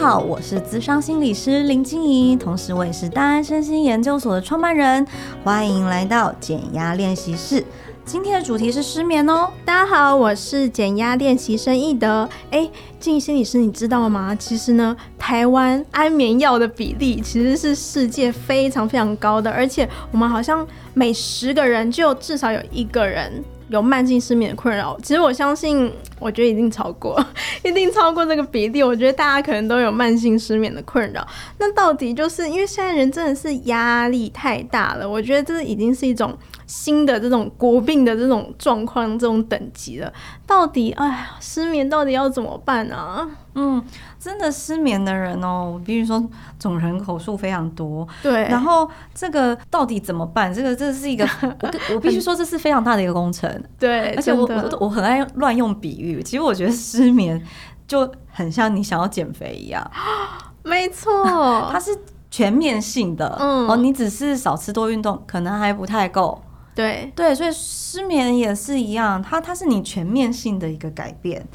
好，我是资商心理师林静怡，同时我也是大安身心研究所的创办人。欢迎来到减压练习室。今天的主题是失眠哦。大家好，我是减压练习生易德。哎，静怡心理师，你知道吗？其实呢，台湾安眠药的比例其实是世界非常非常高的，而且我们好像每十个人就至少有一个人。有慢性失眠的困扰，其实我相信，我觉得一定超过，一定超过这个比例。我觉得大家可能都有慢性失眠的困扰。那到底就是因为现在人真的是压力太大了，我觉得这已经是一种新的这种国病的这种状况、这种等级了。到底，哎呀，失眠到底要怎么办啊？嗯。真的失眠的人哦，我比如说总人口数非常多，对。然后这个到底怎么办？这个这是一个，我 我必须说这是非常大的一个工程，对。而且我我我很爱乱用比喻，其实我觉得失眠就很像你想要减肥一样，没错，它是全面性的，嗯。哦，你只是少吃多运动，可能还不太够，对对。所以失眠也是一样，它它是你全面性的一个改变。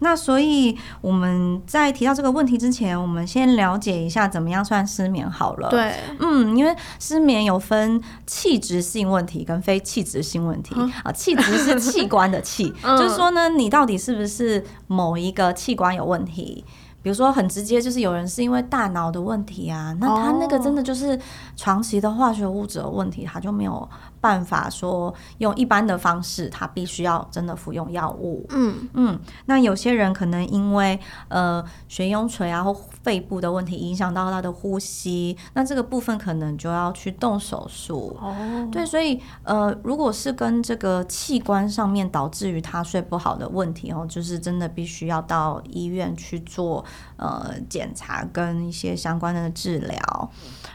那所以我们在提到这个问题之前，我们先了解一下怎么样算失眠好了。对，嗯，因为失眠有分器质性问题跟非器质性问题啊。器质是器官的器，就是说呢，你到底是不是某一个器官有问题？比如说很直接，就是有人是因为大脑的问题啊，那他那个真的就是长期的化学物质的问题，他就没有。办法说用一般的方式，他必须要真的服用药物。嗯嗯，那有些人可能因为呃悬雍垂啊或肺部的问题影响到他的呼吸，那这个部分可能就要去动手术。哦，对，所以呃，如果是跟这个器官上面导致于他睡不好的问题哦，就是真的必须要到医院去做呃检查跟一些相关的治疗。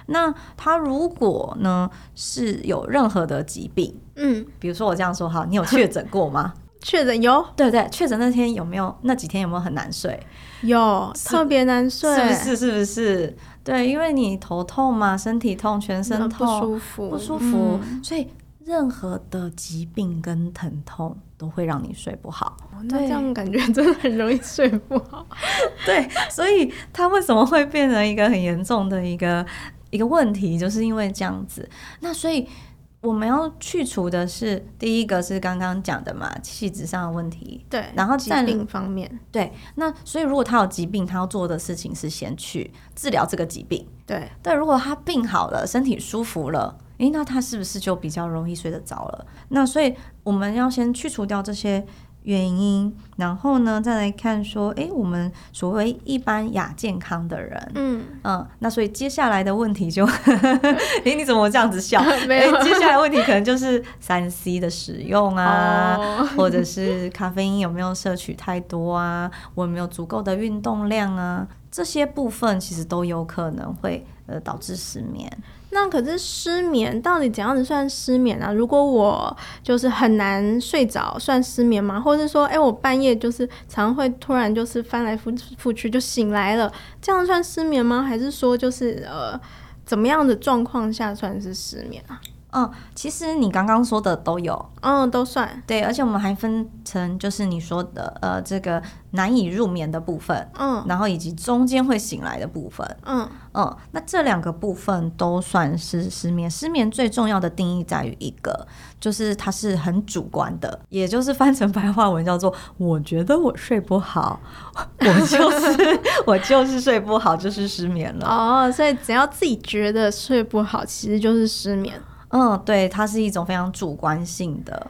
那他如果呢是有任何的疾病，嗯，比如说我这样说哈，你有确诊过吗？确诊有，对对，确诊那天有没有？那几天有没有很难睡？有，特别难睡，是不是？是不是？对，因为你头痛嘛，身体痛，全身痛，不舒服，不舒服，嗯，所以任何的疾病跟疼痛都会让你睡不好。那这样感觉真的很容易睡不好。对，所以他为什么会变成一个很严重的一个？一个问题，就是因为这样子，那所以我们要去除的是第一个是刚刚讲的嘛，气质上的问题，对，然后疾病方面，对，那所以如果他有疾病，他要做的事情是先去治疗这个疾病，对，但，如果他病好了，身体舒服了，诶，那他是不是就比较容易睡得着了？那所以我们要先去除掉这些。原因，然后呢，再来看说，哎，我们所谓一般亚健康的人，嗯嗯，那所以接下来的问题就，哎，你怎么这样子笑？没有，接下来问题可能就是三 C 的使用啊，哦，或者是咖啡因有没有摄取太多啊，我有没有足够的运动量啊，这些部分其实都有可能会呃导致失眠。那可是失眠到底怎样子算失眠啊？如果我就是很难睡着，算失眠吗？或者是说，哎、我半夜就是常会突然就是翻来覆覆去就醒来了，这样算失眠吗？还是说就是呃，怎么样的状况下算是失眠啊？嗯，其实你刚刚说的都有，嗯，都算对，而且我们还分成就是你说的呃这个难以入眠的部分，嗯，然后以及中间会醒来的部分，嗯嗯，那这两个部分都算是失眠。失眠最重要的定义在于一个，就是它是很主观的，也就是翻成白话文叫做我觉得我睡不好，我就是 我就是睡不好，就是失眠了。哦，所以只要自己觉得睡不好，其实就是失眠。嗯，对，它是一种非常主观性的。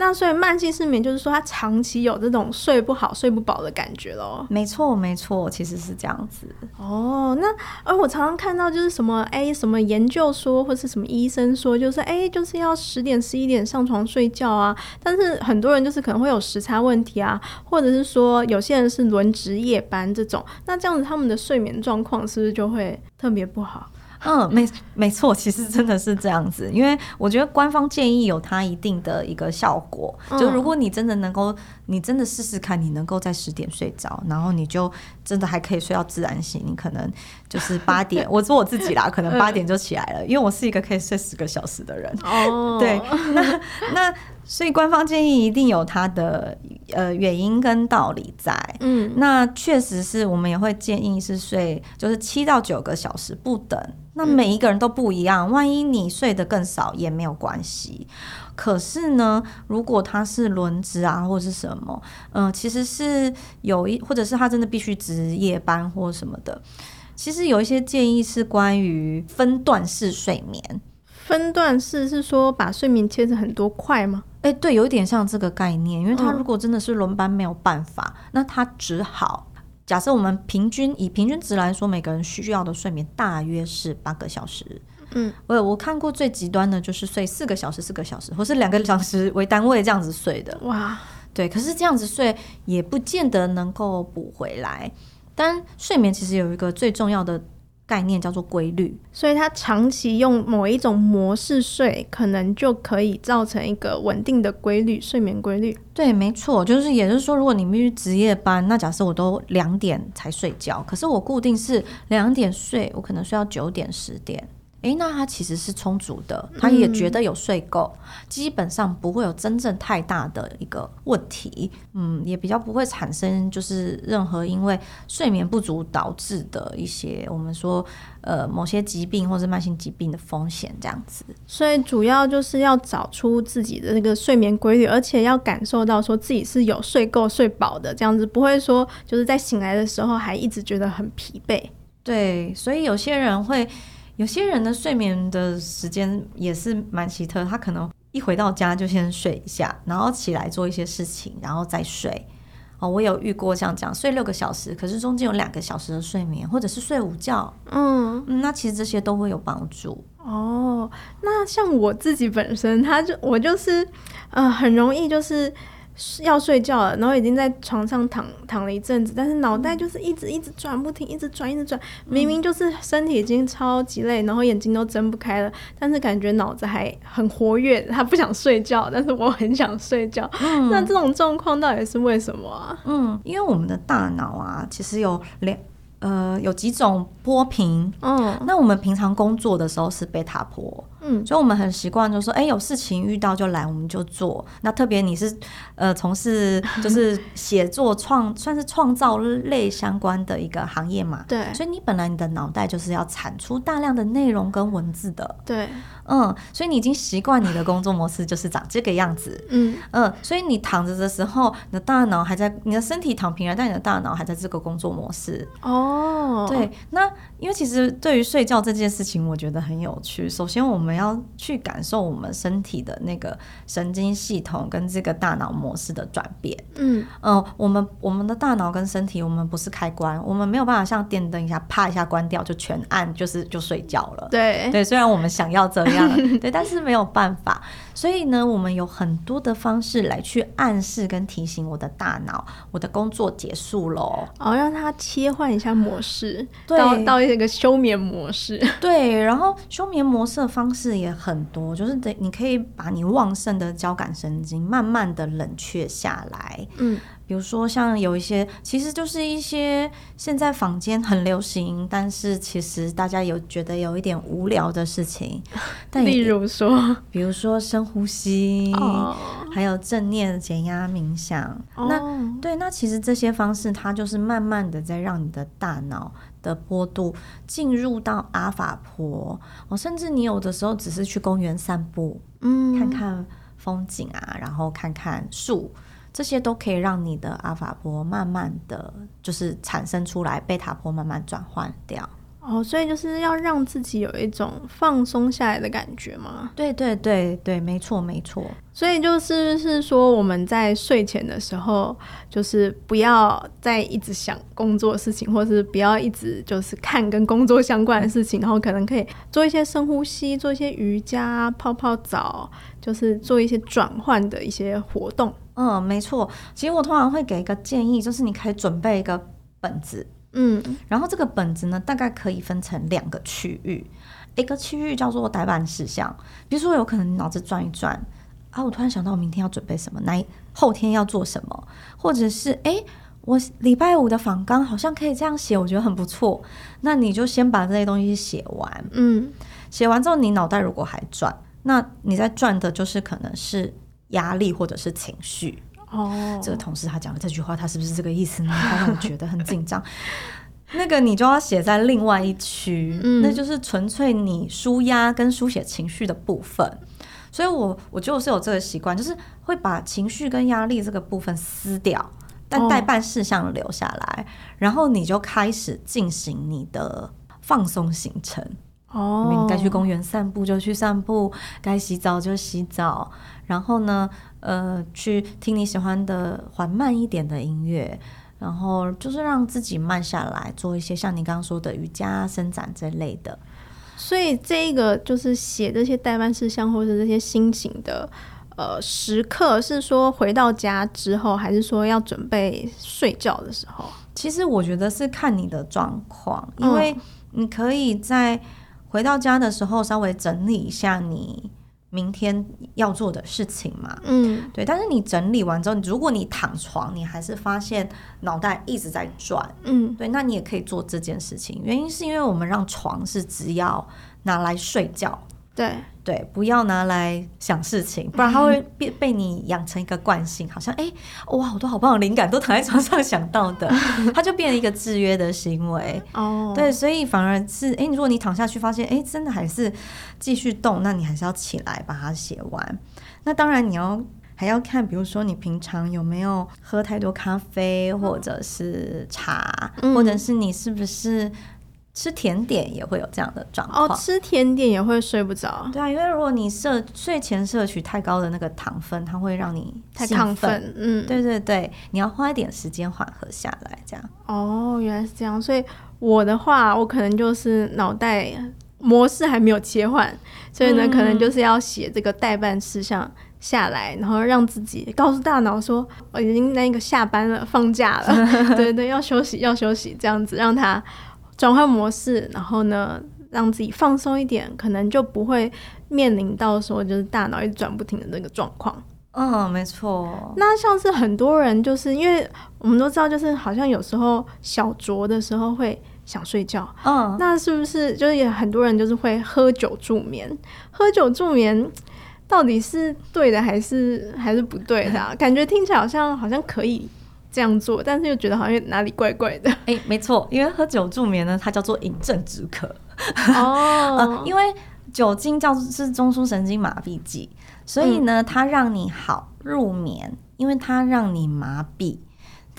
那所以慢性失眠就是说，他长期有这种睡不好、睡不饱的感觉咯。没错，没错，其实是这样子。哦，那而我常常看到就是什么哎，什么研究说，或是什么医生说，就是哎，就是要十点、十一点上床睡觉啊。但是很多人就是可能会有时差问题啊，或者是说有些人是轮值夜班这种，那这样子他们的睡眠状况是不是就会特别不好？嗯，没没错，其实真的是这样子，因为我觉得官方建议有它一定的一个效果，嗯、就如果你真的能够，你真的试试看，你能够在十点睡着，然后你就真的还可以睡到自然醒，你可能就是八点，我做我自己啦，可能八点就起来了，因为我是一个可以睡十个小时的人。哦，对，那那所以官方建议一定有它的呃原因跟道理在。嗯，那确实是我们也会建议是睡就是七到九个小时不等。那每一个人都不一样，万一你睡得更少也没有关系。可是呢，如果他是轮值啊，或者是什么，嗯、呃，其实是有一，或者是他真的必须值夜班或什么的，其实有一些建议是关于分段式睡眠。分段式是说把睡眠切成很多块吗？诶、欸，对，有一点像这个概念。因为他如果真的是轮班没有办法，嗯、那他只好。假设我们平均以平均值来说，每个人需要的睡眠大约是八个小时。嗯，我我看过最极端的就是睡四个小时、四个小时，或是两个小时为单位这样子睡的。哇，对，可是这样子睡也不见得能够补回来。但睡眠其实有一个最重要的。概念叫做规律，所以他长期用某一种模式睡，可能就可以造成一个稳定的规律，睡眠规律。对，没错，就是也就是说，如果你必须值夜班，那假设我都两点才睡觉，可是我固定是两点睡，我可能睡到九点十点。诶，那他其实是充足的，他也觉得有睡够，嗯，基本上不会有真正太大的一个问题，嗯，也比较不会产生就是任何因为睡眠不足导致的一些我们说呃某些疾病或是慢性疾病的风险这样子。所以主要就是要找出自己的那个睡眠规律，而且要感受到说自己是有睡够睡饱的这样子，不会说就是在醒来的时候还一直觉得很疲惫。对，所以有些人会。有些人的睡眠的时间也是蛮奇特，他可能一回到家就先睡一下，然后起来做一些事情，然后再睡。哦，我有遇过像这样讲，睡六个小时，可是中间有两个小时的睡眠，或者是睡午觉。嗯，嗯，那其实这些都会有帮助。哦，那像我自己本身，他就我就是，呃，很容易就是。要睡觉了，然后已经在床上躺躺了一阵子，但是脑袋就是一直一直转不停，一直转一直转。明明就是身体已经超级累，然后眼睛都睁不开了，但是感觉脑子还很活跃，他不想睡觉，但是我很想睡觉。嗯、那这种状况到底是为什么啊？嗯，因为我们的大脑啊，其实有两。呃，有几种波频，嗯，那我们平常工作的时候是贝塔波，嗯，所以我们很习惯，就是说，哎，有事情遇到就来，我们就做。那特别你是呃从事就是 写作创，算是创造类相关的一个行业嘛，对，所以你本来你的脑袋就是要产出大量的内容跟文字的，对，嗯，所以你已经习惯你的工作模式就是长这个样子，嗯。嗯，所以你躺着的时候，你的大脑还在，你的身体躺平了，但你的大脑还在这个工作模式，哦。哦，对，那因为其实对于睡觉这件事情，我觉得很有趣。首先，我们要去感受我们身体的那个神经系统跟这个大脑模式的转变。嗯嗯、呃，我们我们的大脑跟身体，我们不是开关，我们没有办法像电灯一下啪一下关掉就全按，就是就睡觉了。对对，虽然我们想要这样，对，但是没有办法。所以呢，我们有很多的方式来去暗示跟提醒我的大脑，我的工作结束喽。哦，让它切换一下模式，对到到一个休眠模式。对，然后休眠模式的方式也很多，就是得你可以把你旺盛的交感神经慢慢的冷却下来。嗯。比如说，像有一些，其实就是一些现在坊间很流行，但是其实大家有觉得有一点无聊的事情。但例如说，比如说深呼吸，oh. 还有正念减压冥想。Oh. 那对，那其实这些方式，它就是慢慢的在让你的大脑的坡度进入到阿法坡。哦，甚至你有的时候只是去公园散步，嗯，看看风景啊，然后看看树。这些都可以让你的阿法坡慢慢的就是产生出来，贝塔坡慢慢转换掉。哦，所以就是要让自己有一种放松下来的感觉吗？对对对对，没错没错。所以就是是说我们在睡前的时候，就是不要再一直想工作的事情，或是不要一直就是看跟工作相关的事情，然后可能可以做一些深呼吸，做一些瑜伽，泡泡澡，就是做一些转换的一些活动。嗯，没错。其实我通常会给一个建议，就是你可以准备一个本子。嗯，然后这个本子呢，大概可以分成两个区域，一个区域叫做待办事项，比如说有可能你脑子转一转，啊，我突然想到我明天要准备什么，那后天要做什么，或者是诶，我礼拜五的访纲好像可以这样写，我觉得很不错，那你就先把这些东西写完，嗯，写完之后你脑袋如果还转，那你在转的就是可能是压力或者是情绪。哦，这个同事他讲的这句话，他是不是这个意思呢？他让我觉得很紧张。那个你就要写在另外一区，嗯，那就是纯粹你舒压跟书写情绪的部分。所以我我就是有这个习惯，就是会把情绪跟压力这个部分撕掉，但待办事项留下来，哦，然后你就开始进行你的放松行程。哦，你该去公园散步就去散步，该洗澡就洗澡，然后呢，呃，去听你喜欢的缓慢一点的音乐，然后就是让自己慢下来，做一些像你刚刚说的瑜伽、伸展这类的。所以这一个就是写这些代办事项或者这些心情的呃时刻，是说回到家之后，还是说要准备睡觉的时候？其实我觉得是看你的状况，因为你可以在。回到家的时候，稍微整理一下你明天要做的事情嘛。嗯，对。但是你整理完之后，如果你躺床，你还是发现脑袋一直在转。嗯，对，那你也可以做这件事情。原因是因为我们让床是只要拿来睡觉。对对，不要拿来想事情，不然它会被被你养成一个惯性，好像哎、欸，哇，好多好棒的灵感都躺在床上想到的，它就变成一个制约的行为。哦，对，所以反而是哎、欸，如果你躺下去发现哎、欸，真的还是继续动，那你还是要起来把它写完。那当然你要还要看，比如说你平常有没有喝太多咖啡或者是茶，嗯、或者是你是不是。吃甜点也会有这样的状况。哦，吃甜点也会睡不着。对啊，因为如果你摄睡前摄取太高的那个糖分，它会让你太亢奋。嗯，对对对，你要花一点时间缓和下来，这样。哦，原来是这样。所以我的话，我可能就是脑袋模式还没有切换，所以呢，可能就是要写这个代办事项下来，然后让自己告诉大脑说，我已经那个下班了，放假了，对对，要休息，要休息，这样子让他。转换模式，然后呢，让自己放松一点，可能就不会面临到说就是大脑一直转不停的那个状况。嗯，没错。那像是很多人就是因为我们都知道，就是好像有时候小酌的时候会想睡觉。嗯，那是不是就是也很多人就是会喝酒助眠？喝酒助眠到底是对的还是还是不对的啊？感觉听起来好像好像可以。这样做，但是又觉得好像哪里怪怪的。哎、欸，没错，因为喝酒助眠呢，它叫做饮鸩止渴。哦、呃，因为酒精叫是中枢神经麻痹剂，所以呢，它让你好入眠，因为它让你麻痹。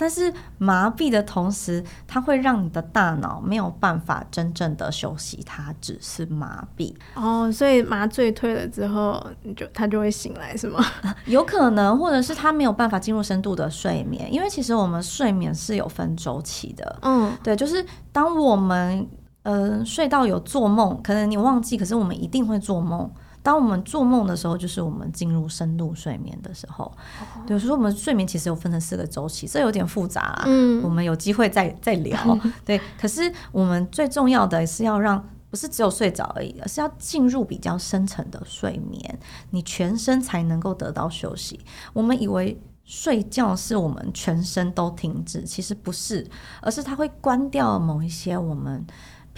但是麻痹的同时，它会让你的大脑没有办法真正的休息，它只是麻痹。哦，所以麻醉退了之后，你就它就会醒来，是吗？有可能，或者是它没有办法进入深度的睡眠，因为其实我们睡眠是有分周期的。嗯，对，就是当我们呃睡到有做梦，可能你忘记，可是我们一定会做梦。当我们做梦的时候，就是我们进入深度睡眠的时候。Oh. 对，所以说我们睡眠其实有分成四个周期，这有点复杂啊。嗯，我们有机会再再聊。对，可是我们最重要的是要让，不是只有睡着而已，而是要进入比较深层的睡眠，你全身才能够得到休息。我们以为睡觉是我们全身都停止，其实不是，而是它会关掉某一些我们。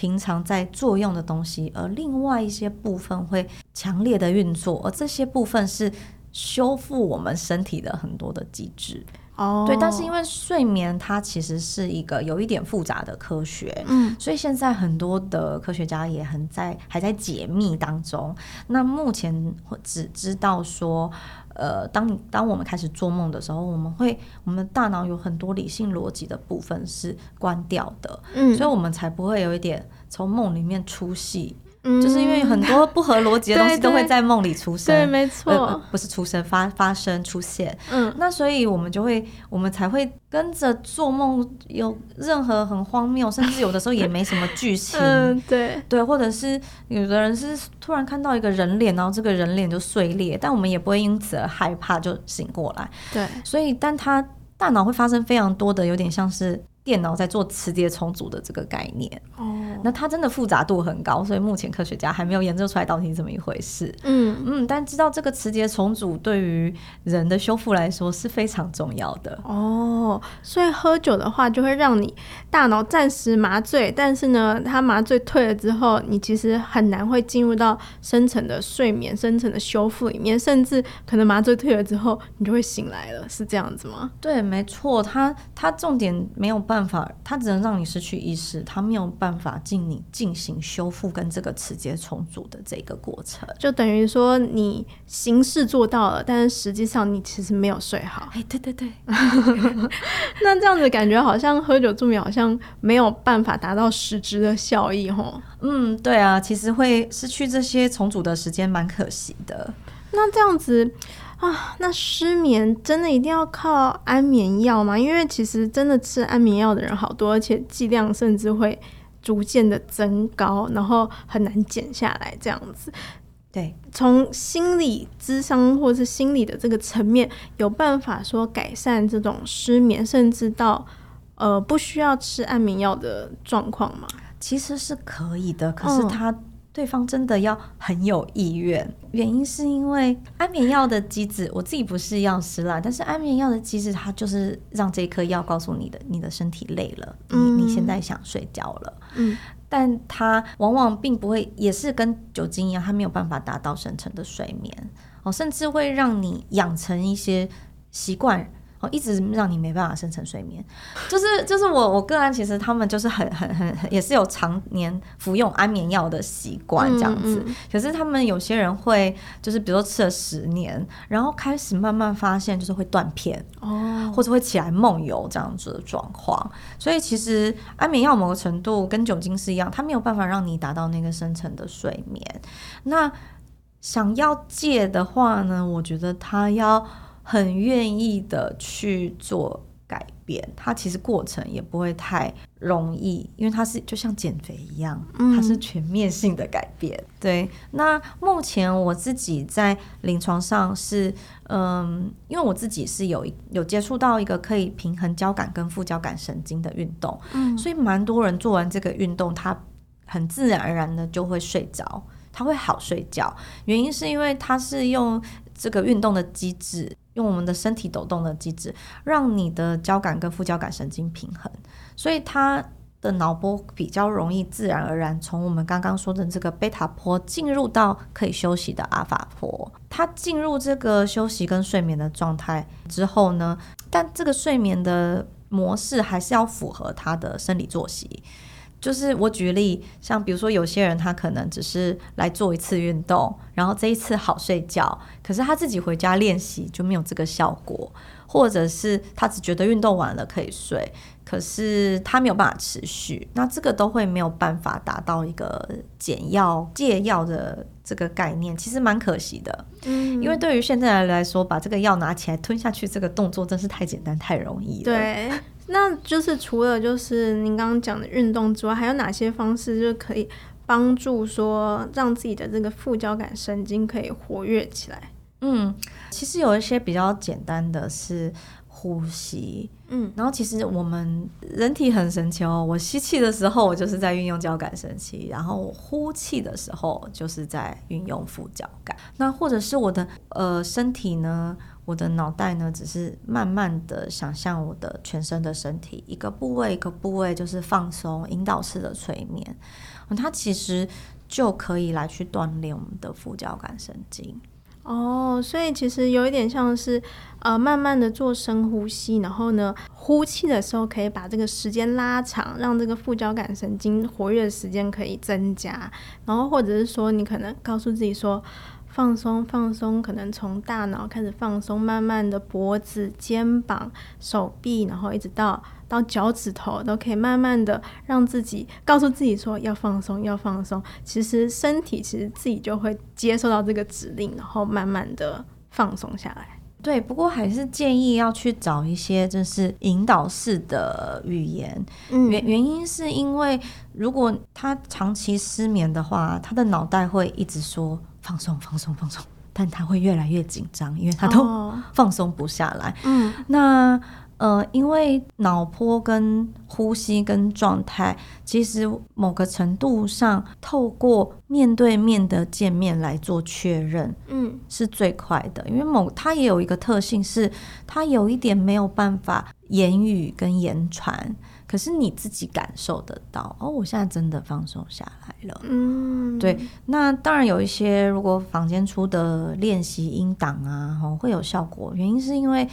平常在作用的东西，而另外一些部分会强烈的运作，而这些部分是修复我们身体的很多的机制。哦，oh. 对，但是因为睡眠它其实是一个有一点复杂的科学，嗯，所以现在很多的科学家也很在还在解密当中。那目前只知道说，呃，当当我们开始做梦的时候，我们会我们大脑有很多理性逻辑的部分是关掉的，嗯，所以我们才不会有一点从梦里面出戏。嗯，就是因为很多不合逻辑的 东西都会在梦里出现，对，没错，呃，不是出生发发生出现，嗯，那所以我们就会，我们才会跟着做梦，有任何很荒谬，甚至有的时候也没什么剧情，嗯，对，对，或者是有的人是突然看到一个人脸，然后这个人脸就碎裂，但我们也不会因此而害怕就醒过来，对，所以但他大脑会发生非常多的有点像是电脑在做磁碟重组的这个概念哦，那它真的复杂度很高，所以目前科学家还没有研究出来到底是怎么一回事。嗯嗯，但知道这个磁碟重组对于人的修复来说是非常重要的哦。所以喝酒的话就会让你大脑暂时麻醉，但是呢，它麻醉退了之后，你其实很难会进入到深层的睡眠、深层的修复里面，甚至可能麻醉退了之后，你就会醒来了，是这样子吗？对，没错，它它重点没有办法，它只能让你失去意识，它没有办法进你进行修复跟这个磁接重组的这个过程，就等于说你形式做到了，但是实际上你其实没有睡好。哎，对对对，那这样子感觉好像喝酒助眠好像没有办法达到实质的效益吼。嗯，对啊，其实会失去这些重组的时间，蛮可惜的。那这样子。啊，那失眠真的一定要靠安眠药吗？因为其实真的吃安眠药的人好多，而且剂量甚至会逐渐的增高，然后很难减下来。这样子，对，从心理智商或是心理的这个层面，有办法说改善这种失眠，甚至到呃不需要吃安眠药的状况吗？其实是可以的，可是它、嗯。对方真的要很有意愿，原因是因为安眠药的机制，我自己不是药师啦，但是安眠药的机制，它就是让这颗药告诉你的，你的身体累了，嗯、你你现在想睡觉了，嗯，但它往往并不会，也是跟酒精一样，它没有办法达到深层的睡眠，哦，甚至会让你养成一些习惯。一直让你没办法深层睡眠，就是就是我我个人，其实他们就是很很很也是有常年服用安眠药的习惯这样子，嗯嗯，可是他们有些人会就是比如说吃了十年，然后开始慢慢发现就是会断片哦，或者会起来梦游这样子的状况，所以其实安眠药某个程度跟酒精是一样，它没有办法让你达到那个深层的睡眠。那想要戒的话呢，我觉得他要。很愿意的去做改变，它其实过程也不会太容易，因为它是就像减肥一样，它是全面性的改变。嗯、对，那目前我自己在临床上是，嗯，因为我自己是有有接触到一个可以平衡交感跟副交感神经的运动，嗯，所以蛮多人做完这个运动，他很自然而然的就会睡着，他会好睡觉。原因是因为他是用这个运动的机制。用我们的身体抖动的机制，让你的交感跟副交感神经平衡，所以它的脑波比较容易自然而然从我们刚刚说的这个贝塔波进入到可以休息的阿法波。它进入这个休息跟睡眠的状态之后呢，但这个睡眠的模式还是要符合它的生理作息。就是我举例，像比如说有些人他可能只是来做一次运动，然后这一次好睡觉，可是他自己回家练习就没有这个效果，或者是他只觉得运动完了可以睡，可是他没有办法持续，那这个都会没有办法达到一个减药戒药的这个概念，其实蛮可惜的。嗯，因为对于现在人来说，把这个药拿起来吞下去这个动作真是太简单太容易了。对。那就是除了就是您刚刚讲的运动之外，还有哪些方式就可以帮助说让自己的这个副交感神经可以活跃起来？嗯，其实有一些比较简单的是呼吸，嗯，然后其实我们人体很神奇哦，我吸气的时候我就是在运用交感神经，然后我呼气的时候就是在运用副交感。那或者是我的呃身体呢？我的脑袋呢，只是慢慢的想象我的全身的身体，一个部位一个部位就是放松，引导式的催眠，它其实就可以来去锻炼我们的副交感神经。哦，所以其实有一点像是，呃，慢慢的做深呼吸，然后呢，呼气的时候可以把这个时间拉长，让这个副交感神经活跃的时间可以增加，然后或者是说，你可能告诉自己说。放松，放松，可能从大脑开始放松，慢慢的脖子、肩膀、手臂，然后一直到到脚趾头，都可以慢慢的让自己告诉自己说要放松，要放松。其实身体其实自己就会接受到这个指令，然后慢慢的放松下来。对，不过还是建议要去找一些就是引导式的语言。嗯，原原因是因为如果他长期失眠的话，他的脑袋会一直说。放松，放松，放松，但他会越来越紧张，因为他都放松不下来。哦、嗯，那呃，因为脑波跟呼吸跟状态，其实某个程度上，透过面对面的见面来做确认，嗯，是最快的。因为某它也有一个特性是，它有一点没有办法言语跟言传，可是你自己感受得到。哦，我现在真的放松下来了。嗯，对。那当然有一些，如果房间出的练习音档啊，会有效果。原因是因为。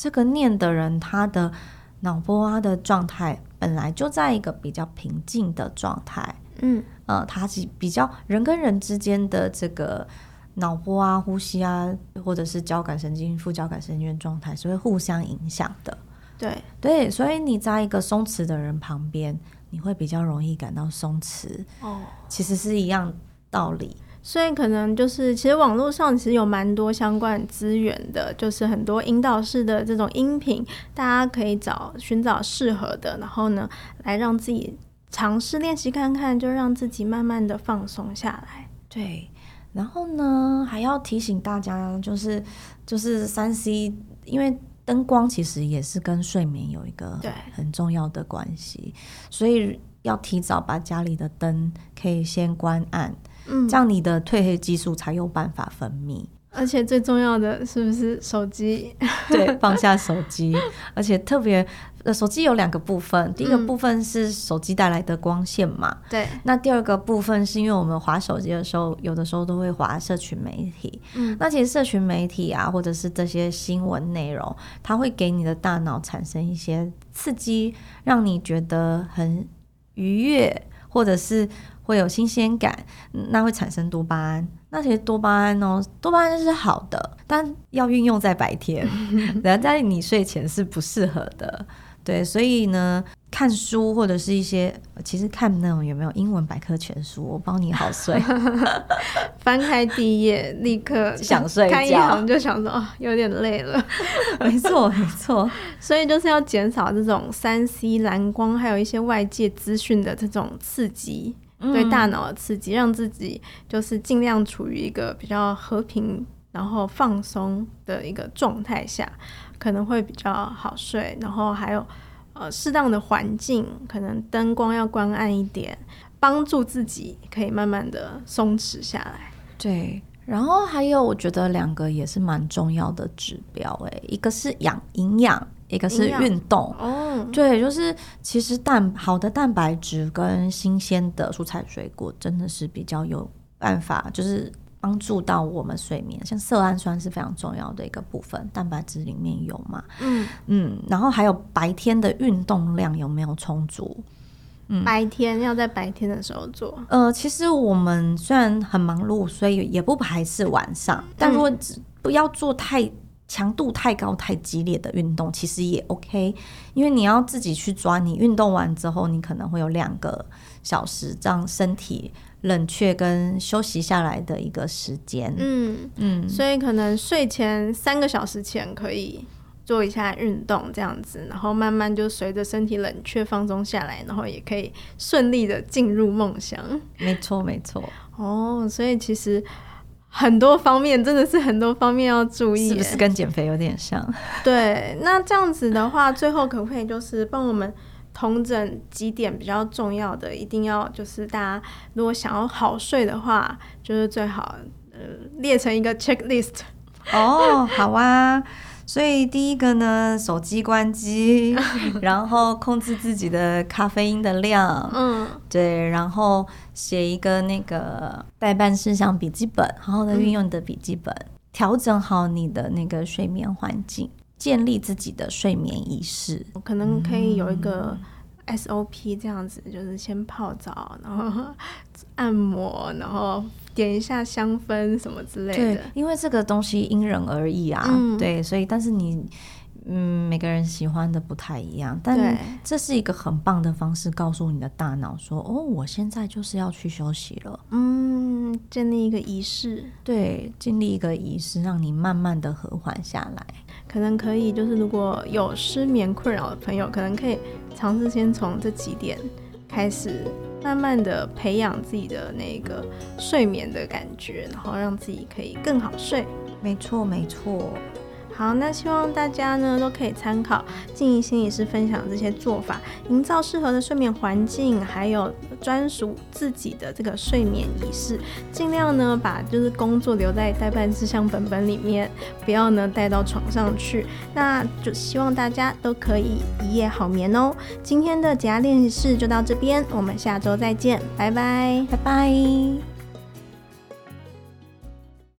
这个念的人，他的脑波啊的状态本来就在一个比较平静的状态，嗯，呃，他是比较人跟人之间的这个脑波啊、呼吸啊，或者是交感神经、副交感神经的状态是会互相影响的，对。对，所以你在一个松弛的人旁边，你会比较容易感到松弛，哦，其实是一样道理。所以可能就是，其实网络上其实有蛮多相关资源的，就是很多引导式的这种音频，大家可以找寻找适合的，然后呢，来让自己尝试练习看看，就让自己慢慢的放松下来。对，然后呢，还要提醒大家，就是就是三 C，因为灯光其实也是跟睡眠有一个很重要的关系，所以要提早把家里的灯可以先关暗。嗯，这样你的褪黑激素才有办法分泌，而且最重要的是不是手机？对，放下手机，而且特别，呃，手机有两个部分，第一个部分是手机带来的光线嘛，对、嗯。那第二个部分是因为我们划手机的时候，有的时候都会划社群媒体，嗯，那其实社群媒体啊，或者是这些新闻内容，它会给你的大脑产生一些刺激，让你觉得很愉悦，或者是。会有新鲜感，那会产生多巴胺。那其实多巴胺哦，多巴胺是好的，但要运用在白天，然后在你睡前是不适合的。对，所以呢，看书或者是一些，其实看那种有没有英文百科全书，我帮你好睡。翻开第一页，立刻 想睡觉，看一行就想说，哦，有点累了。没错，没错。所以就是要减少这种三 C 蓝光，还有一些外界资讯的这种刺激。对大脑的刺激，让自己就是尽量处于一个比较和平，然后放松的一个状态下，可能会比较好睡。然后还有呃适当的环境，可能灯光要关暗一点，帮助自己可以慢慢的松弛下来。对，然后还有我觉得两个也是蛮重要的指标，诶，一个是养营养。一个是运动，哦，对，就是其实蛋好的蛋白质跟新鲜的蔬菜水果真的是比较有办法，就是帮助到我们睡眠。像色氨酸是非常重要的一个部分，蛋白质里面有嘛，嗯嗯，然后还有白天的运动量有没有充足？嗯，白天要在白天的时候做。呃，其实我们虽然很忙碌，所以也不排斥晚上，但如果只不要做太。强度太高、太激烈的运动其实也 OK，因为你要自己去抓。你运动完之后，你可能会有两个小时，让身体冷却跟休息下来的一个时间。嗯嗯，所以可能睡前三个小时前可以做一下运动，这样子，然后慢慢就随着身体冷却放松下来，然后也可以顺利的进入梦乡。没错，没错。哦，所以其实。很多方面真的是很多方面要注意，是不是跟减肥有点像？对，那这样子的话，最后可不可以就是帮我们统整几点比较重要的？一定要就是大家如果想要好睡的话，就是最好呃列成一个 checklist。哦，好啊。所以第一个呢，手机关机，然后控制自己的咖啡因的量，嗯，对，然后写一个那个待办事项笔记本，好好的运用你的笔记本，嗯，调整好你的那个睡眠环境，建立自己的睡眠仪式，可能可以有一个 SOP 这样子，就是先泡澡，然后按摩，然后。点一下香氛什么之类的，对，因为这个东西因人而异啊，嗯、对，所以但是你，嗯，每个人喜欢的不太一样，但这是一个很棒的方式，告诉你的大脑说，哦，我现在就是要去休息了，嗯，建立一个仪式，对，建立一个仪式，让你慢慢的和缓下来，可能可以，就是如果有失眠困扰的朋友，可能可以尝试先从这几点开始。慢慢的培养自己的那个睡眠的感觉，然后让自己可以更好睡。没错，没错。好，那希望大家呢都可以参考静怡心理师分享这些做法，营造适合的睡眠环境，还有专属自己的这个睡眠仪式，尽量呢把就是工作留在待办事项本本里面，不要呢带到床上去。那就希望大家都可以一夜好眠哦。今天的减压练习室就到这边，我们下周再见，拜拜，拜拜。